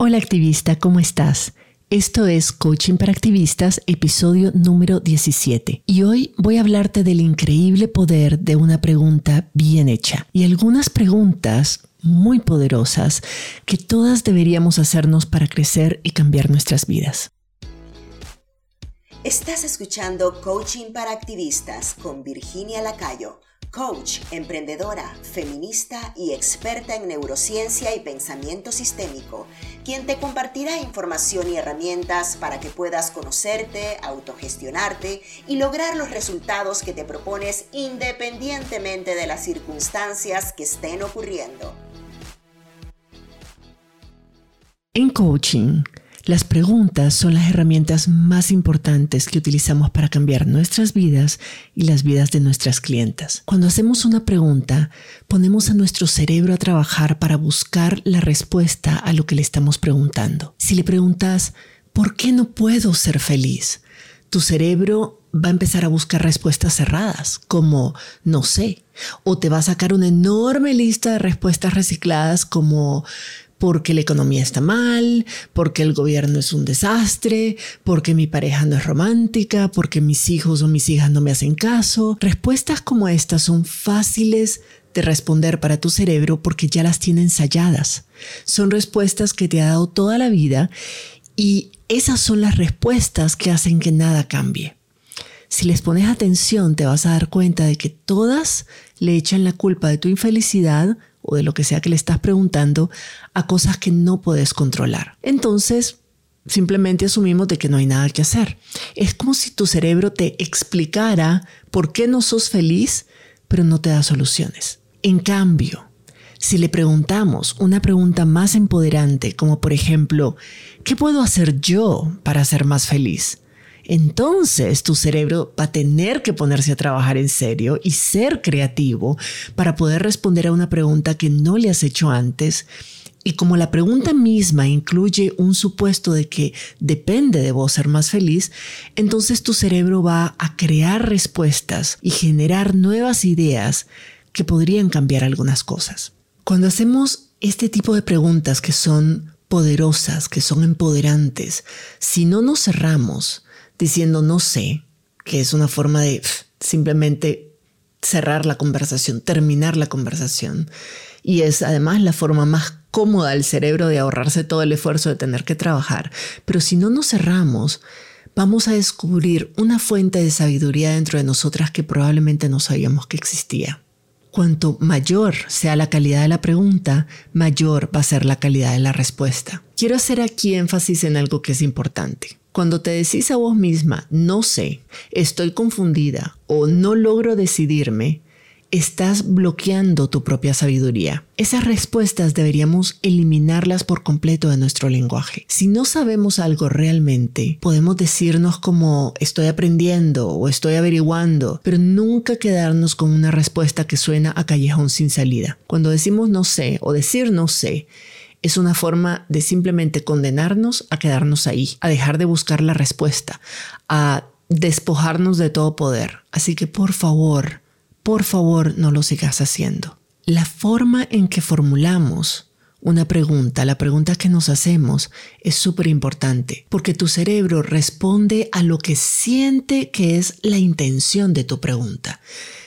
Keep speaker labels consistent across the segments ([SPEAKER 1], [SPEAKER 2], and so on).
[SPEAKER 1] Hola activista, ¿cómo estás? Esto es Coaching para Activistas, episodio número 17. Y hoy voy a hablarte del increíble poder de una pregunta bien hecha y algunas preguntas muy poderosas que todas deberíamos hacernos para crecer y cambiar nuestras vidas.
[SPEAKER 2] Estás escuchando Coaching para Activistas con Virginia Lacayo coach, emprendedora, feminista y experta en neurociencia y pensamiento sistémico, quien te compartirá información y herramientas para que puedas conocerte, autogestionarte y lograr los resultados que te propones independientemente de las circunstancias que estén ocurriendo.
[SPEAKER 1] En coaching, las preguntas son las herramientas más importantes que utilizamos para cambiar nuestras vidas y las vidas de nuestras clientas. Cuando hacemos una pregunta, ponemos a nuestro cerebro a trabajar para buscar la respuesta a lo que le estamos preguntando. Si le preguntas, ¿por qué no puedo ser feliz? Tu cerebro va a empezar a buscar respuestas cerradas, como no sé, o te va a sacar una enorme lista de respuestas recicladas como porque la economía está mal, porque el gobierno es un desastre, porque mi pareja no es romántica, porque mis hijos o mis hijas no me hacen caso. Respuestas como estas son fáciles de responder para tu cerebro porque ya las tiene ensayadas. Son respuestas que te ha dado toda la vida y esas son las respuestas que hacen que nada cambie. Si les pones atención te vas a dar cuenta de que todas le echan la culpa de tu infelicidad o de lo que sea que le estás preguntando a cosas que no puedes controlar. Entonces, simplemente asumimos de que no hay nada que hacer. Es como si tu cerebro te explicara por qué no sos feliz, pero no te da soluciones. En cambio, si le preguntamos una pregunta más empoderante, como por ejemplo, ¿qué puedo hacer yo para ser más feliz? Entonces tu cerebro va a tener que ponerse a trabajar en serio y ser creativo para poder responder a una pregunta que no le has hecho antes. Y como la pregunta misma incluye un supuesto de que depende de vos ser más feliz, entonces tu cerebro va a crear respuestas y generar nuevas ideas que podrían cambiar algunas cosas. Cuando hacemos este tipo de preguntas que son poderosas, que son empoderantes, si no nos cerramos, diciendo no sé, que es una forma de simplemente cerrar la conversación, terminar la conversación. Y es además la forma más cómoda del cerebro de ahorrarse todo el esfuerzo de tener que trabajar. Pero si no nos cerramos, vamos a descubrir una fuente de sabiduría dentro de nosotras que probablemente no sabíamos que existía. Cuanto mayor sea la calidad de la pregunta, mayor va a ser la calidad de la respuesta. Quiero hacer aquí énfasis en algo que es importante. Cuando te decís a vos misma, no sé, estoy confundida o no logro decidirme, estás bloqueando tu propia sabiduría. Esas respuestas deberíamos eliminarlas por completo de nuestro lenguaje. Si no sabemos algo realmente, podemos decirnos como estoy aprendiendo o estoy averiguando, pero nunca quedarnos con una respuesta que suena a callejón sin salida. Cuando decimos no sé o decir no sé, es una forma de simplemente condenarnos a quedarnos ahí, a dejar de buscar la respuesta, a despojarnos de todo poder. Así que por favor, por favor no lo sigas haciendo. La forma en que formulamos una pregunta, la pregunta que nos hacemos es súper importante porque tu cerebro responde a lo que siente que es la intención de tu pregunta.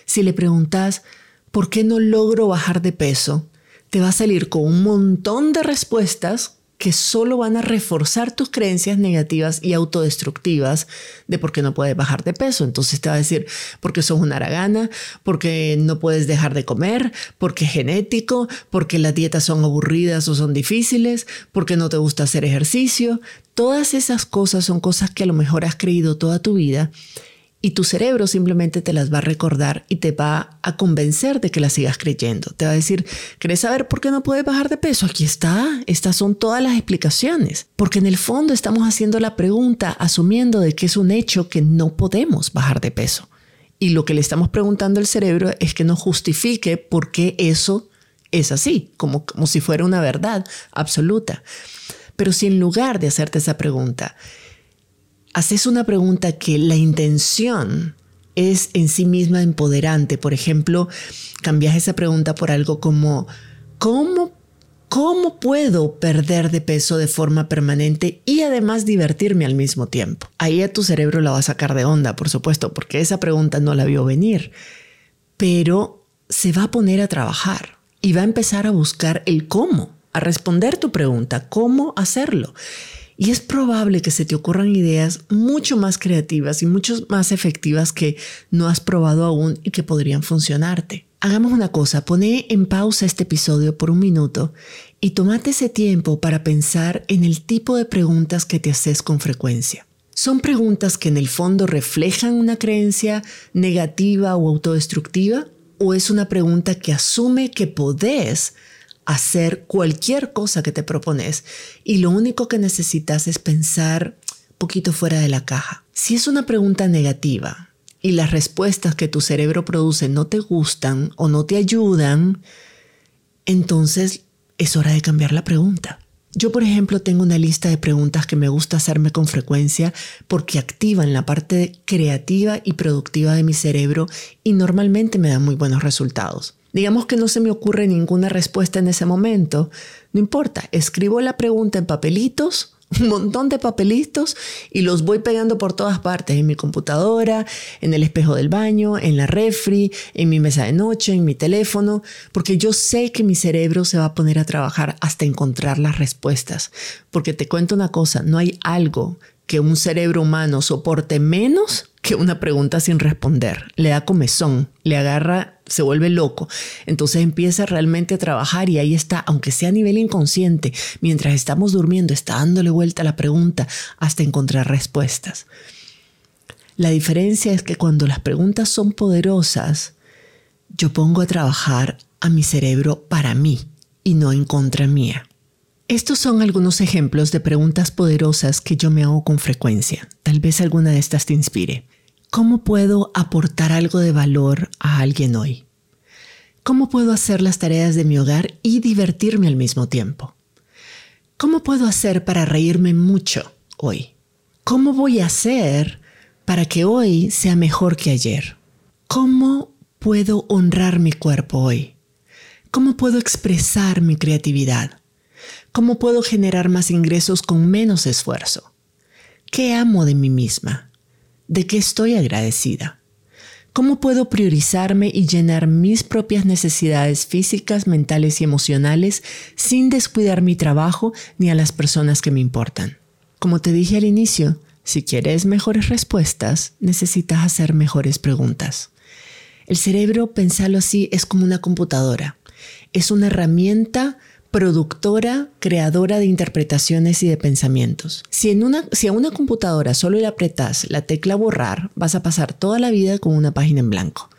[SPEAKER 1] Si le preguntas, ¿por qué no logro bajar de peso? Te va a salir con un montón de respuestas que solo van a reforzar tus creencias negativas y autodestructivas de por qué no puedes bajar de peso. Entonces te va a decir porque sos una aragana, porque no puedes dejar de comer, porque es genético, porque las dietas son aburridas o son difíciles, porque no te gusta hacer ejercicio. Todas esas cosas son cosas que a lo mejor has creído toda tu vida y tu cerebro simplemente te las va a recordar y te va a convencer de que las sigas creyendo. Te va a decir, ¿querés saber por qué no puedes bajar de peso? Aquí está, estas son todas las explicaciones. Porque en el fondo estamos haciendo la pregunta asumiendo de que es un hecho que no podemos bajar de peso. Y lo que le estamos preguntando al cerebro es que nos justifique por qué eso es así, como, como si fuera una verdad absoluta. Pero si en lugar de hacerte esa pregunta, haces una pregunta que la intención es en sí misma empoderante. Por ejemplo, cambias esa pregunta por algo como, ¿cómo ¿Cómo puedo perder de peso de forma permanente y además divertirme al mismo tiempo? Ahí a tu cerebro la va a sacar de onda, por supuesto, porque esa pregunta no la vio venir, pero se va a poner a trabajar y va a empezar a buscar el cómo, a responder tu pregunta, cómo hacerlo. Y es probable que se te ocurran ideas mucho más creativas y mucho más efectivas que no has probado aún y que podrían funcionarte. Hagamos una cosa, pone en pausa este episodio por un minuto y tomate ese tiempo para pensar en el tipo de preguntas que te haces con frecuencia. ¿Son preguntas que en el fondo reflejan una creencia negativa o autodestructiva? ¿O es una pregunta que asume que podés hacer cualquier cosa que te propones y lo único que necesitas es pensar poquito fuera de la caja? Si es una pregunta negativa, y las respuestas que tu cerebro produce no te gustan o no te ayudan, entonces es hora de cambiar la pregunta. Yo, por ejemplo, tengo una lista de preguntas que me gusta hacerme con frecuencia porque activan la parte creativa y productiva de mi cerebro y normalmente me dan muy buenos resultados. Digamos que no se me ocurre ninguna respuesta en ese momento, no importa, escribo la pregunta en papelitos un montón de papelitos y los voy pegando por todas partes, en mi computadora, en el espejo del baño, en la refri, en mi mesa de noche, en mi teléfono, porque yo sé que mi cerebro se va a poner a trabajar hasta encontrar las respuestas. Porque te cuento una cosa, no hay algo que un cerebro humano soporte menos que una pregunta sin responder. Le da comezón, le agarra, se vuelve loco. Entonces empieza realmente a trabajar y ahí está, aunque sea a nivel inconsciente, mientras estamos durmiendo, está dándole vuelta a la pregunta hasta encontrar respuestas. La diferencia es que cuando las preguntas son poderosas, yo pongo a trabajar a mi cerebro para mí y no en contra mía. Estos son algunos ejemplos de preguntas poderosas que yo me hago con frecuencia. Tal vez alguna de estas te inspire. ¿Cómo puedo aportar algo de valor a alguien hoy? ¿Cómo puedo hacer las tareas de mi hogar y divertirme al mismo tiempo? ¿Cómo puedo hacer para reírme mucho hoy? ¿Cómo voy a hacer para que hoy sea mejor que ayer? ¿Cómo puedo honrar mi cuerpo hoy? ¿Cómo puedo expresar mi creatividad? ¿Cómo puedo generar más ingresos con menos esfuerzo? ¿Qué amo de mí misma? ¿De qué estoy agradecida? ¿Cómo puedo priorizarme y llenar mis propias necesidades físicas, mentales y emocionales sin descuidar mi trabajo ni a las personas que me importan? Como te dije al inicio, si quieres mejores respuestas, necesitas hacer mejores preguntas. El cerebro, pensarlo así, es como una computadora. Es una herramienta productora, creadora de interpretaciones y de pensamientos. Si, en una, si a una computadora solo le apretas la tecla borrar, vas a pasar toda la vida con una página en blanco.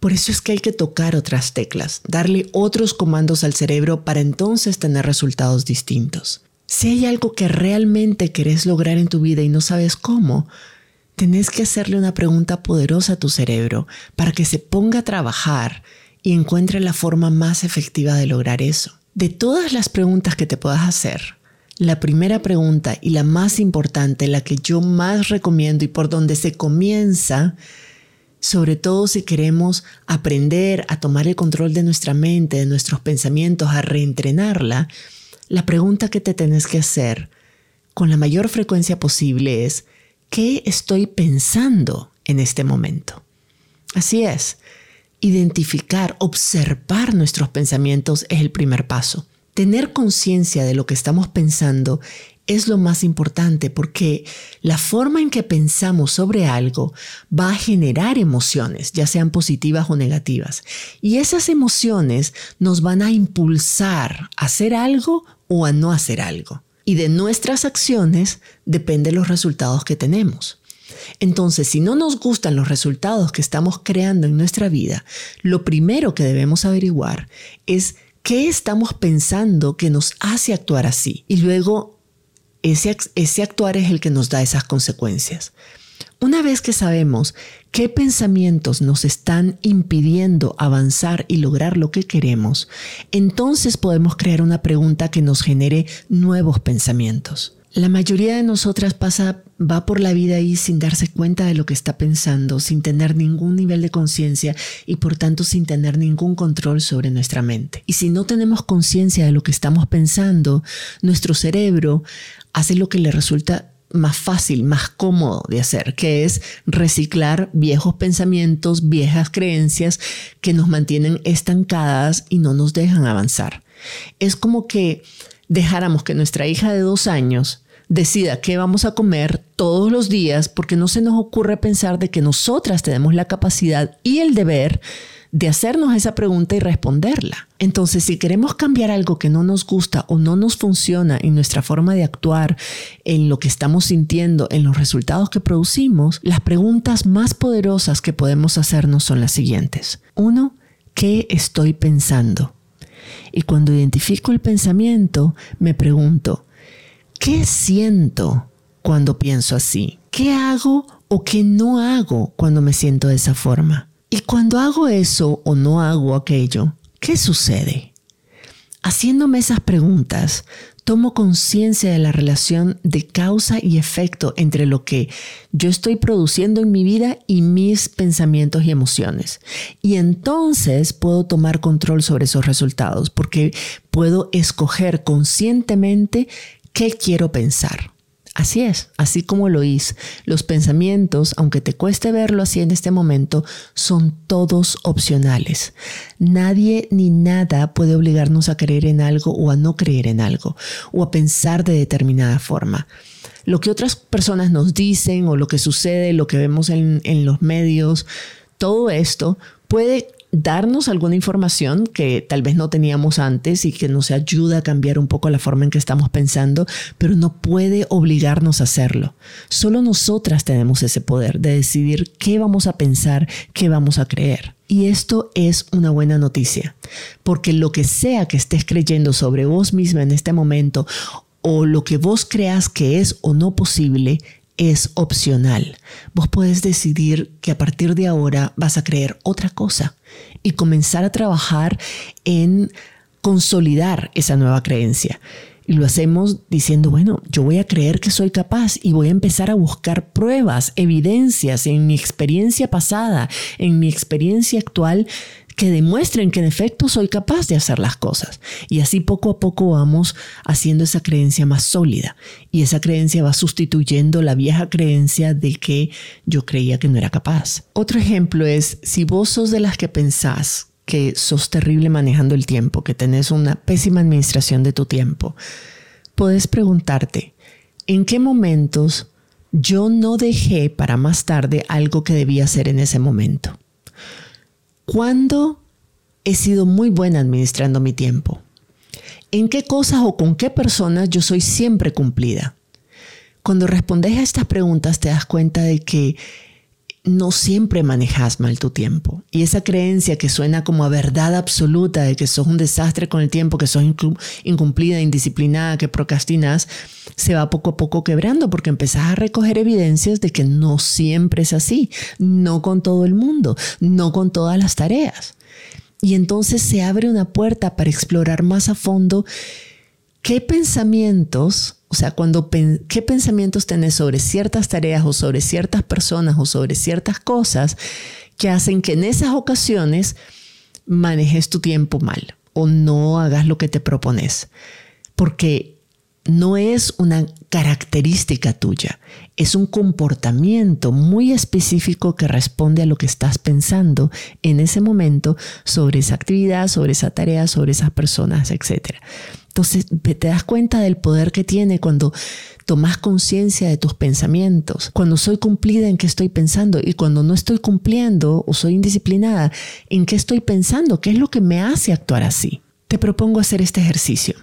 [SPEAKER 1] Por eso es que hay que tocar otras teclas, darle otros comandos al cerebro para entonces tener resultados distintos. Si hay algo que realmente querés lograr en tu vida y no sabes cómo, tenés que hacerle una pregunta poderosa a tu cerebro para que se ponga a trabajar y encuentre la forma más efectiva de lograr eso. De todas las preguntas que te puedas hacer, la primera pregunta y la más importante, la que yo más recomiendo y por donde se comienza, sobre todo si queremos aprender a tomar el control de nuestra mente, de nuestros pensamientos, a reentrenarla, la pregunta que te tenés que hacer con la mayor frecuencia posible es, ¿qué estoy pensando en este momento? Así es, Identificar, observar nuestros pensamientos es el primer paso. Tener conciencia de lo que estamos pensando es lo más importante porque la forma en que pensamos sobre algo va a generar emociones, ya sean positivas o negativas. Y esas emociones nos van a impulsar a hacer algo o a no hacer algo. Y de nuestras acciones dependen los resultados que tenemos. Entonces, si no nos gustan los resultados que estamos creando en nuestra vida, lo primero que debemos averiguar es qué estamos pensando que nos hace actuar así. Y luego, ese, ese actuar es el que nos da esas consecuencias. Una vez que sabemos qué pensamientos nos están impidiendo avanzar y lograr lo que queremos, entonces podemos crear una pregunta que nos genere nuevos pensamientos. La mayoría de nosotras pasa, va por la vida ahí sin darse cuenta de lo que está pensando, sin tener ningún nivel de conciencia y por tanto sin tener ningún control sobre nuestra mente. Y si no tenemos conciencia de lo que estamos pensando, nuestro cerebro hace lo que le resulta más fácil, más cómodo de hacer, que es reciclar viejos pensamientos, viejas creencias que nos mantienen estancadas y no nos dejan avanzar. Es como que dejáramos que nuestra hija de dos años decida qué vamos a comer todos los días porque no se nos ocurre pensar de que nosotras tenemos la capacidad y el deber de hacernos esa pregunta y responderla. Entonces, si queremos cambiar algo que no nos gusta o no nos funciona en nuestra forma de actuar, en lo que estamos sintiendo, en los resultados que producimos, las preguntas más poderosas que podemos hacernos son las siguientes. Uno, ¿qué estoy pensando? Y cuando identifico el pensamiento, me pregunto, ¿Qué siento cuando pienso así? ¿Qué hago o qué no hago cuando me siento de esa forma? Y cuando hago eso o no hago aquello, ¿qué sucede? Haciéndome esas preguntas, tomo conciencia de la relación de causa y efecto entre lo que yo estoy produciendo en mi vida y mis pensamientos y emociones. Y entonces puedo tomar control sobre esos resultados porque puedo escoger conscientemente ¿Qué quiero pensar? Así es, así como lo hice. Los pensamientos, aunque te cueste verlo así en este momento, son todos opcionales. Nadie ni nada puede obligarnos a creer en algo o a no creer en algo, o a pensar de determinada forma. Lo que otras personas nos dicen o lo que sucede, lo que vemos en, en los medios, todo esto puede darnos alguna información que tal vez no teníamos antes y que nos ayuda a cambiar un poco la forma en que estamos pensando, pero no puede obligarnos a hacerlo. Solo nosotras tenemos ese poder de decidir qué vamos a pensar, qué vamos a creer. Y esto es una buena noticia, porque lo que sea que estés creyendo sobre vos misma en este momento o lo que vos creas que es o no posible, es opcional. Vos puedes decidir que a partir de ahora vas a creer otra cosa y comenzar a trabajar en consolidar esa nueva creencia. Y lo hacemos diciendo, bueno, yo voy a creer que soy capaz y voy a empezar a buscar pruebas, evidencias en mi experiencia pasada, en mi experiencia actual que demuestren que en efecto soy capaz de hacer las cosas. Y así poco a poco vamos haciendo esa creencia más sólida. Y esa creencia va sustituyendo la vieja creencia de que yo creía que no era capaz. Otro ejemplo es, si vos sos de las que pensás que sos terrible manejando el tiempo, que tenés una pésima administración de tu tiempo, puedes preguntarte, ¿en qué momentos yo no dejé para más tarde algo que debía hacer en ese momento? ¿Cuándo he sido muy buena administrando mi tiempo? ¿En qué cosas o con qué personas yo soy siempre cumplida? Cuando respondes a estas preguntas te das cuenta de que no siempre manejas mal tu tiempo. Y esa creencia que suena como a verdad absoluta de que sos un desastre con el tiempo, que sos incumplida, indisciplinada, que procrastinas, se va poco a poco quebrando porque empezás a recoger evidencias de que no siempre es así, no con todo el mundo, no con todas las tareas. Y entonces se abre una puerta para explorar más a fondo qué pensamientos sea, cuando qué pensamientos tenés sobre ciertas tareas o sobre ciertas personas o sobre ciertas cosas que hacen que en esas ocasiones manejes tu tiempo mal o no hagas lo que te propones. Porque no es una característica tuya, es un comportamiento muy específico que responde a lo que estás pensando en ese momento sobre esa actividad, sobre esa tarea, sobre esas personas, etc. Entonces te das cuenta del poder que tiene cuando tomas conciencia de tus pensamientos, cuando soy cumplida en qué estoy pensando y cuando no estoy cumpliendo o soy indisciplinada, en qué estoy pensando, qué es lo que me hace actuar así. Te propongo hacer este ejercicio.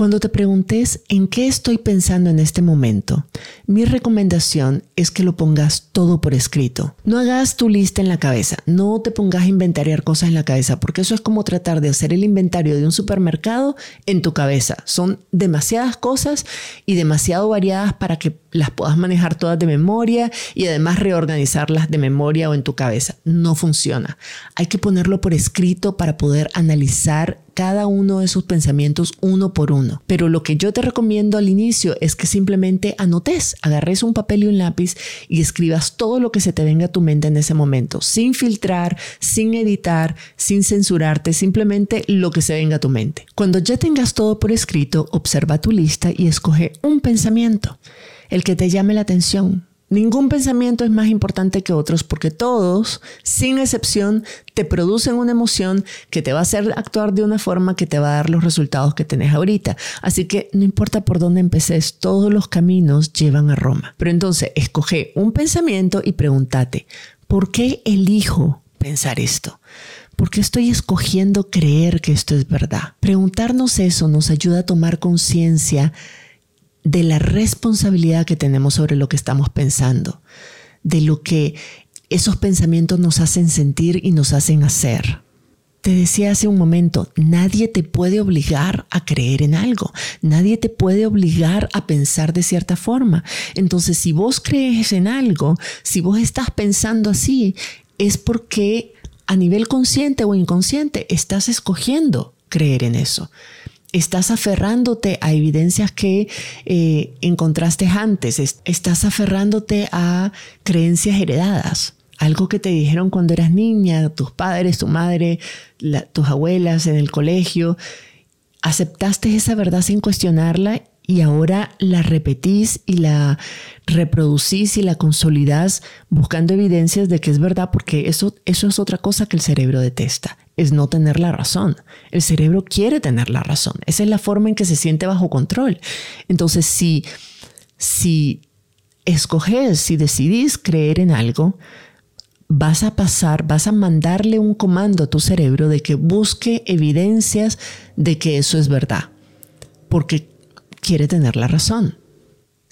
[SPEAKER 1] Cuando te preguntes en qué estoy pensando en este momento, mi recomendación es que lo pongas todo por escrito. No hagas tu lista en la cabeza, no te pongas a inventariar cosas en la cabeza, porque eso es como tratar de hacer el inventario de un supermercado en tu cabeza. Son demasiadas cosas y demasiado variadas para que las puedas manejar todas de memoria y además reorganizarlas de memoria o en tu cabeza. No funciona. Hay que ponerlo por escrito para poder analizar cada uno de sus pensamientos uno por uno. Pero lo que yo te recomiendo al inicio es que simplemente anotes, agarres un papel y un lápiz y escribas todo lo que se te venga a tu mente en ese momento, sin filtrar, sin editar, sin censurarte, simplemente lo que se venga a tu mente. Cuando ya tengas todo por escrito, observa tu lista y escoge un pensamiento, el que te llame la atención, Ningún pensamiento es más importante que otros porque todos, sin excepción, te producen una emoción que te va a hacer actuar de una forma que te va a dar los resultados que tenés ahorita. Así que no importa por dónde empeces, todos los caminos llevan a Roma. Pero entonces, escoge un pensamiento y pregúntate, ¿por qué elijo pensar esto? ¿Por qué estoy escogiendo creer que esto es verdad? Preguntarnos eso nos ayuda a tomar conciencia de la responsabilidad que tenemos sobre lo que estamos pensando, de lo que esos pensamientos nos hacen sentir y nos hacen hacer. Te decía hace un momento, nadie te puede obligar a creer en algo, nadie te puede obligar a pensar de cierta forma. Entonces, si vos crees en algo, si vos estás pensando así, es porque a nivel consciente o inconsciente estás escogiendo creer en eso estás aferrándote a evidencias que eh, encontraste antes, estás aferrándote a creencias heredadas, algo que te dijeron cuando eras niña, tus padres, tu madre, tus abuelas en el colegio, aceptaste esa verdad sin cuestionarla y ahora la repetís y la reproducís y la consolidás buscando evidencias de que es verdad, porque eso, eso es otra cosa que el cerebro detesta, es no tener la razón. El cerebro quiere tener la razón. Esa es la forma en que se siente bajo control. Entonces, si, si escoges, si decidís creer en algo, vas a pasar, vas a mandarle un comando a tu cerebro de que busque evidencias de que eso es verdad. Porque quiere tener la razón.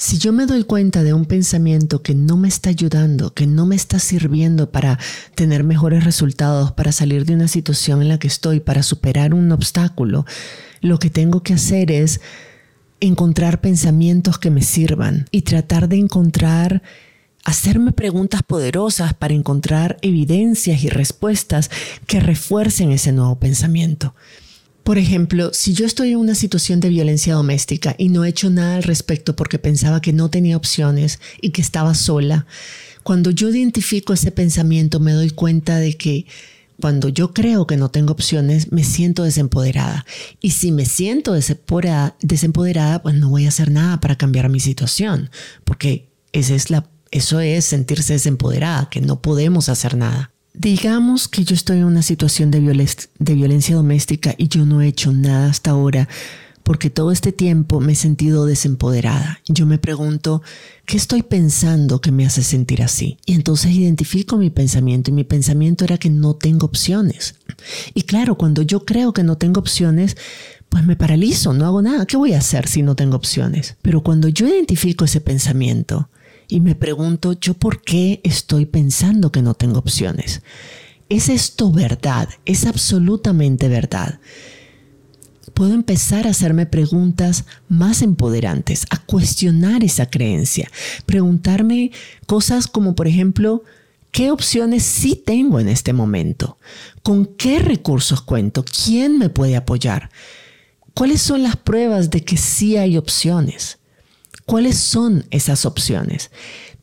[SPEAKER 1] Si yo me doy cuenta de un pensamiento que no me está ayudando, que no me está sirviendo para tener mejores resultados, para salir de una situación en la que estoy, para superar un obstáculo, lo que tengo que hacer es encontrar pensamientos que me sirvan y tratar de encontrar, hacerme preguntas poderosas para encontrar evidencias y respuestas que refuercen ese nuevo pensamiento. Por ejemplo, si yo estoy en una situación de violencia doméstica y no he hecho nada al respecto porque pensaba que no tenía opciones y que estaba sola, cuando yo identifico ese pensamiento me doy cuenta de que cuando yo creo que no tengo opciones, me siento desempoderada. Y si me siento desempoderada, pues no voy a hacer nada para cambiar mi situación, porque es la, eso es sentirse desempoderada, que no podemos hacer nada. Digamos que yo estoy en una situación de, violencia doméstica y yo no he hecho nada hasta ahora porque todo este tiempo me he sentido desempoderada. Yo me pregunto, ¿qué estoy pensando que me hace sentir así? Y entonces identifico mi pensamiento y mi pensamiento era que no tengo opciones. Y claro, cuando yo creo que no tengo opciones, pues me paralizo, no hago nada. ¿Qué voy a hacer si no tengo opciones? Pero cuando yo identifico ese pensamiento, y me pregunto yo por qué estoy pensando que no tengo opciones. ¿Es esto verdad? ¿Es absolutamente verdad? Puedo empezar a hacerme preguntas más empoderantes, a cuestionar esa creencia, preguntarme cosas como por ejemplo, ¿qué opciones sí tengo en este momento? ¿Con qué recursos cuento? ¿Quién me puede apoyar? ¿Cuáles son las pruebas de que sí hay opciones? ¿Cuáles son esas opciones?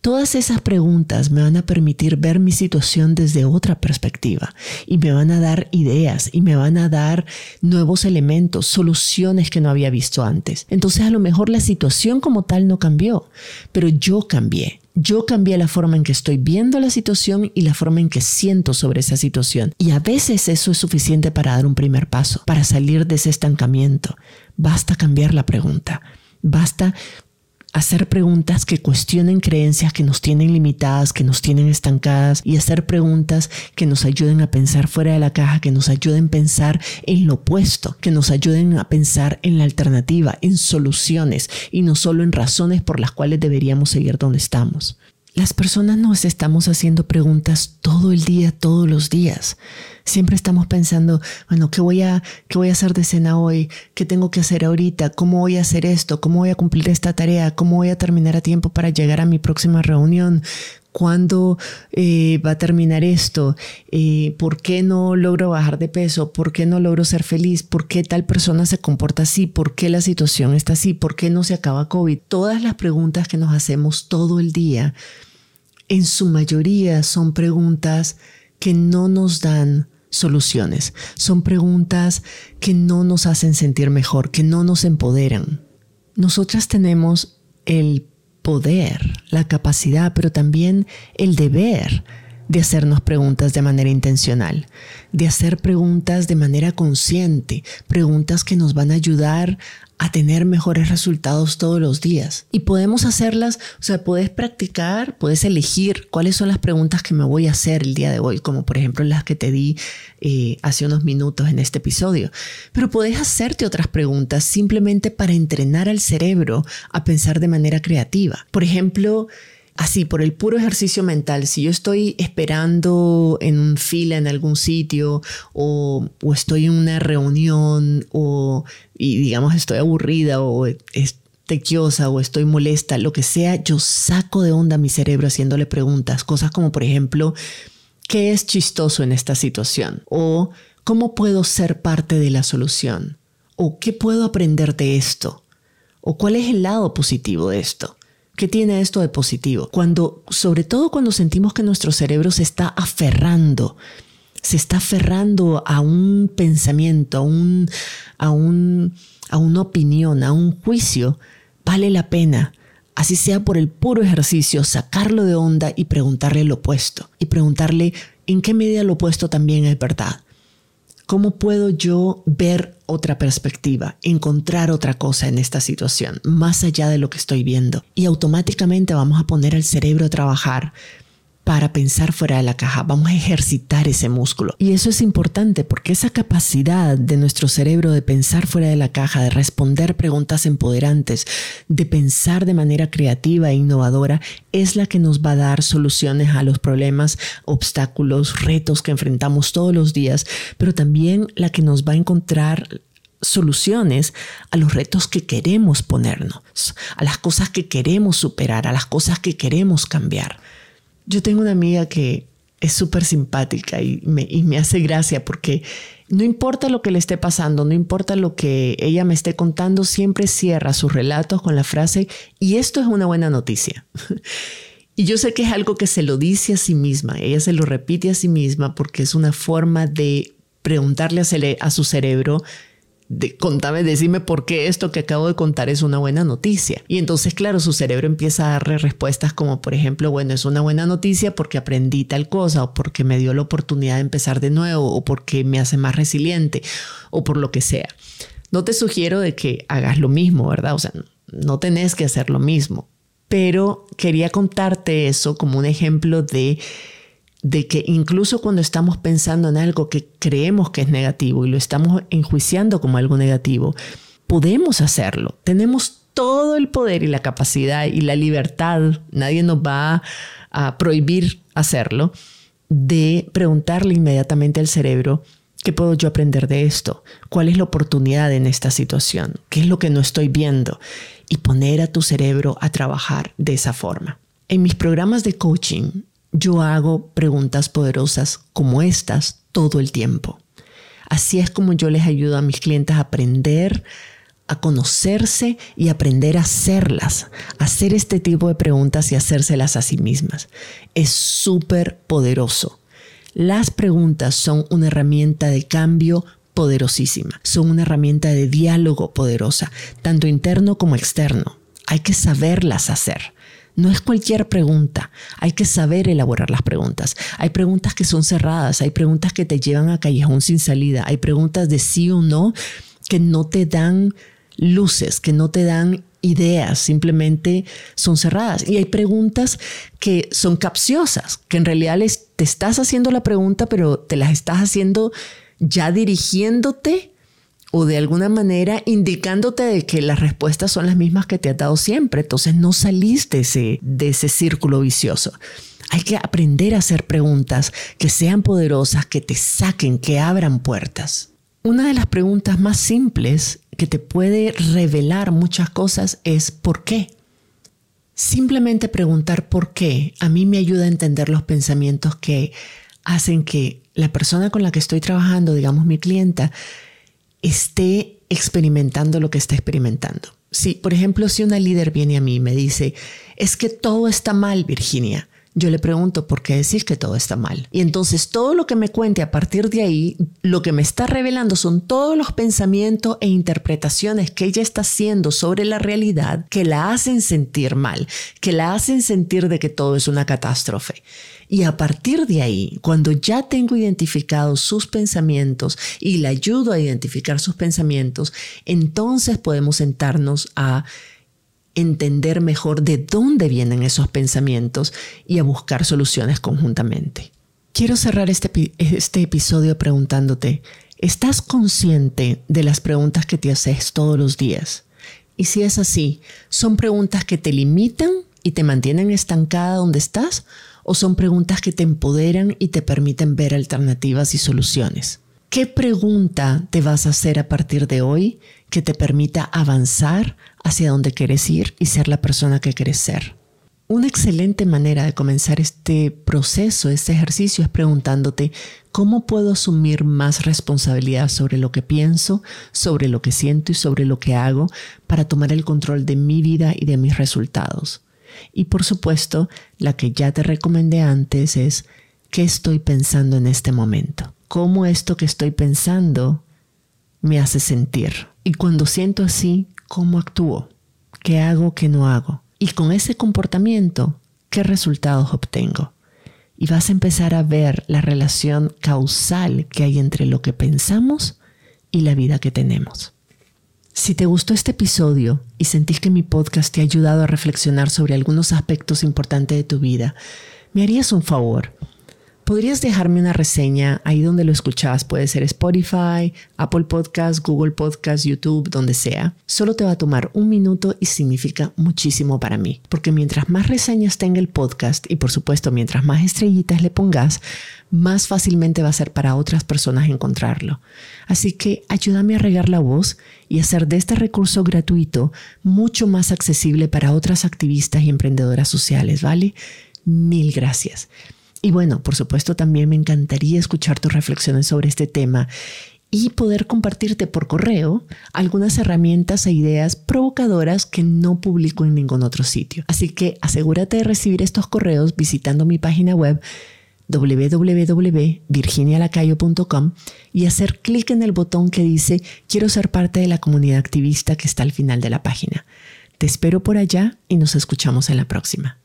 [SPEAKER 1] Todas esas preguntas me van a permitir ver mi situación desde otra perspectiva y me van a dar ideas y me van a dar nuevos elementos, soluciones que no había visto antes. Entonces a lo mejor la situación como tal no cambió, pero yo cambié. Yo cambié la forma en que estoy viendo la situación y la forma en que siento sobre esa situación. Y a veces eso es suficiente para dar un primer paso, para salir de ese estancamiento. Basta cambiar la pregunta. Basta hacer preguntas que cuestionen creencias que nos tienen limitadas, que nos tienen estancadas y hacer preguntas que nos ayuden a pensar fuera de la caja, que nos ayuden a pensar en lo opuesto, que nos ayuden a pensar en la alternativa, en soluciones y no solo en razones por las cuales deberíamos seguir donde estamos. Las personas nos estamos haciendo preguntas todo el día, todos los días. Siempre estamos pensando, bueno, ¿qué voy a, qué voy a hacer de cena hoy? ¿Qué tengo que hacer ahorita? ¿Cómo voy a hacer esto? ¿Cómo voy a cumplir esta tarea? ¿Cómo voy a terminar a tiempo para llegar a mi próxima reunión? ¿Cuándo eh, va a terminar esto? Eh, ¿Por qué no logro bajar de peso? ¿Por qué no logro ser feliz? ¿Por qué tal persona se comporta así? ¿Por qué la situación está así? ¿Por qué no se acaba COVID? Todas las preguntas que nos hacemos todo el día, en su mayoría son preguntas que no nos dan soluciones. Son preguntas que no nos hacen sentir mejor, que no nos empoderan. Nosotras tenemos el poder, la capacidad, pero también el deber de hacernos preguntas de manera intencional, de hacer preguntas de manera consciente, preguntas que nos van a ayudar a tener mejores resultados todos los días. Y podemos hacerlas, o sea, puedes practicar, puedes elegir cuáles son las preguntas que me voy a hacer el día de hoy, como por ejemplo las que te di eh, hace unos minutos en este episodio. Pero puedes hacerte otras preguntas simplemente para entrenar al cerebro a pensar de manera creativa. Por ejemplo, así por el puro ejercicio mental, si yo estoy esperando en fila en algún sitio o, estoy en una reunión o y digamos estoy aburrida o es tequiosa o estoy molesta, lo que sea, yo saco de onda mi cerebro haciéndole preguntas, cosas como por ejemplo, ¿qué es chistoso en esta situación? O ¿cómo puedo ser parte de la solución? ¿O qué puedo aprender de esto? ¿O cuál es el lado positivo de esto? ¿Qué tiene esto de positivo? Cuando, sobre todo cuando sentimos que nuestro cerebro se está aferrando, se está aferrando a un pensamiento, a, un, a, un, a una opinión, a un juicio, vale la pena, así sea por el puro ejercicio, sacarlo de onda y preguntarle lo opuesto. Y preguntarle en qué medida lo opuesto también es verdad. ¿Cómo puedo yo ver otra perspectiva, encontrar otra cosa en esta situación, más allá de lo que estoy viendo? Y automáticamente vamos a poner al cerebro a trabajar para pensar fuera de la caja, vamos a ejercitar ese músculo. Y eso es importante porque esa capacidad de nuestro cerebro de pensar fuera de la caja, de responder preguntas empoderantes, de pensar de manera creativa e innovadora, es la que nos va a dar soluciones a los problemas, obstáculos, retos que enfrentamos todos los días, pero también la que nos va a encontrar soluciones a los retos que queremos ponernos, a las cosas que queremos superar, a las cosas que queremos cambiar. Yo tengo una amiga que es súper simpática y me, y me hace gracia porque no importa lo que le esté pasando, no importa lo que ella me esté contando, siempre cierra sus relatos con la frase, y esto es una buena noticia. y yo sé que es algo que se lo dice a sí misma, ella se lo repite a sí misma porque es una forma de preguntarle a, a su cerebro contame, decime por qué esto que acabo de contar es una buena noticia. Y entonces, claro, su cerebro empieza a darle respuestas como, por ejemplo, bueno, es una buena noticia porque aprendí tal cosa, o porque me dio la oportunidad de empezar de nuevo, o porque me hace más resiliente, o por lo que sea. No te sugiero de que hagas lo mismo, ¿verdad? O sea, no tenés que hacer lo mismo. Pero quería contarte eso como un ejemplo de de que incluso cuando estamos pensando en algo que creemos que es negativo y lo estamos enjuiciando como algo negativo, podemos hacerlo. Tenemos todo el poder y la capacidad y la libertad, nadie nos va a prohibir hacerlo, de preguntarle inmediatamente al cerebro, ¿qué puedo yo aprender de esto? ¿Cuál es la oportunidad en esta situación? ¿Qué es lo que no estoy viendo? Y poner a tu cerebro a trabajar de esa forma. En mis programas de coaching yo hago preguntas poderosas como estas todo el tiempo. Así es como yo les ayudo a mis clientes a aprender, a conocerse y aprender a hacerlas, hacer este tipo de preguntas y hacérselas a sí mismas. Es súper poderoso. Las preguntas son una herramienta de cambio poderosísima, son una herramienta de diálogo poderosa, tanto interno como externo. Hay que saberlas hacer. No es cualquier pregunta, hay que saber elaborar las preguntas. Hay preguntas que son cerradas, hay preguntas que te llevan a callejón sin salida, hay preguntas de sí o no que no te dan luces, que no te dan ideas, simplemente son cerradas. Y hay preguntas que son capciosas, que en realidad te estás haciendo la pregunta, pero te las estás haciendo ya dirigiéndote o de alguna manera indicándote de que las respuestas son las mismas que te ha dado siempre. Entonces no saliste ese, de ese círculo vicioso. Hay que aprender a hacer preguntas que sean poderosas, que te saquen, que abran puertas. Una de las preguntas más simples que te puede revelar muchas cosas es ¿por qué? Simplemente preguntar por qué a mí me ayuda a entender los pensamientos que hacen que la persona con la que estoy trabajando, digamos mi clienta, esté experimentando lo que está experimentando. Si, por ejemplo, si una líder viene a mí y me dice, es que todo está mal, Virginia, yo le pregunto por qué decir que todo está mal. Y entonces todo lo que me cuente a partir de ahí, lo que me está revelando son todos los pensamientos e interpretaciones que ella está haciendo sobre la realidad que la hacen sentir mal, que la hacen sentir de que todo es una catástrofe. Y a partir de ahí, cuando ya tengo identificados sus pensamientos y le ayudo a identificar sus pensamientos, entonces podemos sentarnos a entender mejor de dónde vienen esos pensamientos y a buscar soluciones conjuntamente. Quiero cerrar este, este episodio preguntándote, ¿estás consciente de las preguntas que te haces todos los días? Y si es así, ¿son preguntas que te limitan y te mantienen estancada donde estás? ¿O son preguntas que te empoderan y te permiten ver alternativas y soluciones? ¿Qué pregunta te vas a hacer a partir de hoy que te permita avanzar hacia donde quieres ir y ser la persona que quieres ser? Una excelente manera de comenzar este proceso, este ejercicio, es preguntándote cómo puedo asumir más responsabilidad sobre lo que pienso, sobre lo que siento y sobre lo que hago para tomar el control de mi vida y de mis resultados. Y por supuesto, la que ya te recomendé antes es qué estoy pensando en este momento cómo esto que estoy pensando me hace sentir. Y cuando siento así, ¿cómo actúo? ¿Qué hago, qué no hago? Y con ese comportamiento, ¿qué resultados obtengo? Y vas a empezar a ver la relación causal que hay entre lo que pensamos y la vida que tenemos. Si te gustó este episodio y sentís que mi podcast te ha ayudado a reflexionar sobre algunos aspectos importantes de tu vida, me harías un favor podrías dejarme una reseña ahí donde lo escuchas. Puede ser Spotify, Apple Podcast, Google Podcast, YouTube, donde sea. Solo te va a tomar un minuto y significa muchísimo para mí. Porque mientras más reseñas tenga el podcast y por supuesto mientras más estrellitas le pongas, más fácilmente va a ser para otras personas encontrarlo. Así que ayúdame a regar la voz y hacer de este recurso gratuito mucho más accesible para otras activistas y emprendedoras sociales, ¿vale? Mil gracias. Y bueno, por supuesto también me encantaría escuchar tus reflexiones sobre este tema y poder compartirte por correo algunas herramientas e ideas provocadoras que no publico en ningún otro sitio. Así que asegúrate de recibir estos correos visitando mi página web www.virginialacayo.com y hacer clic en el botón que dice quiero ser parte de la comunidad activista que está al final de la página. Te espero por allá y nos escuchamos en la próxima.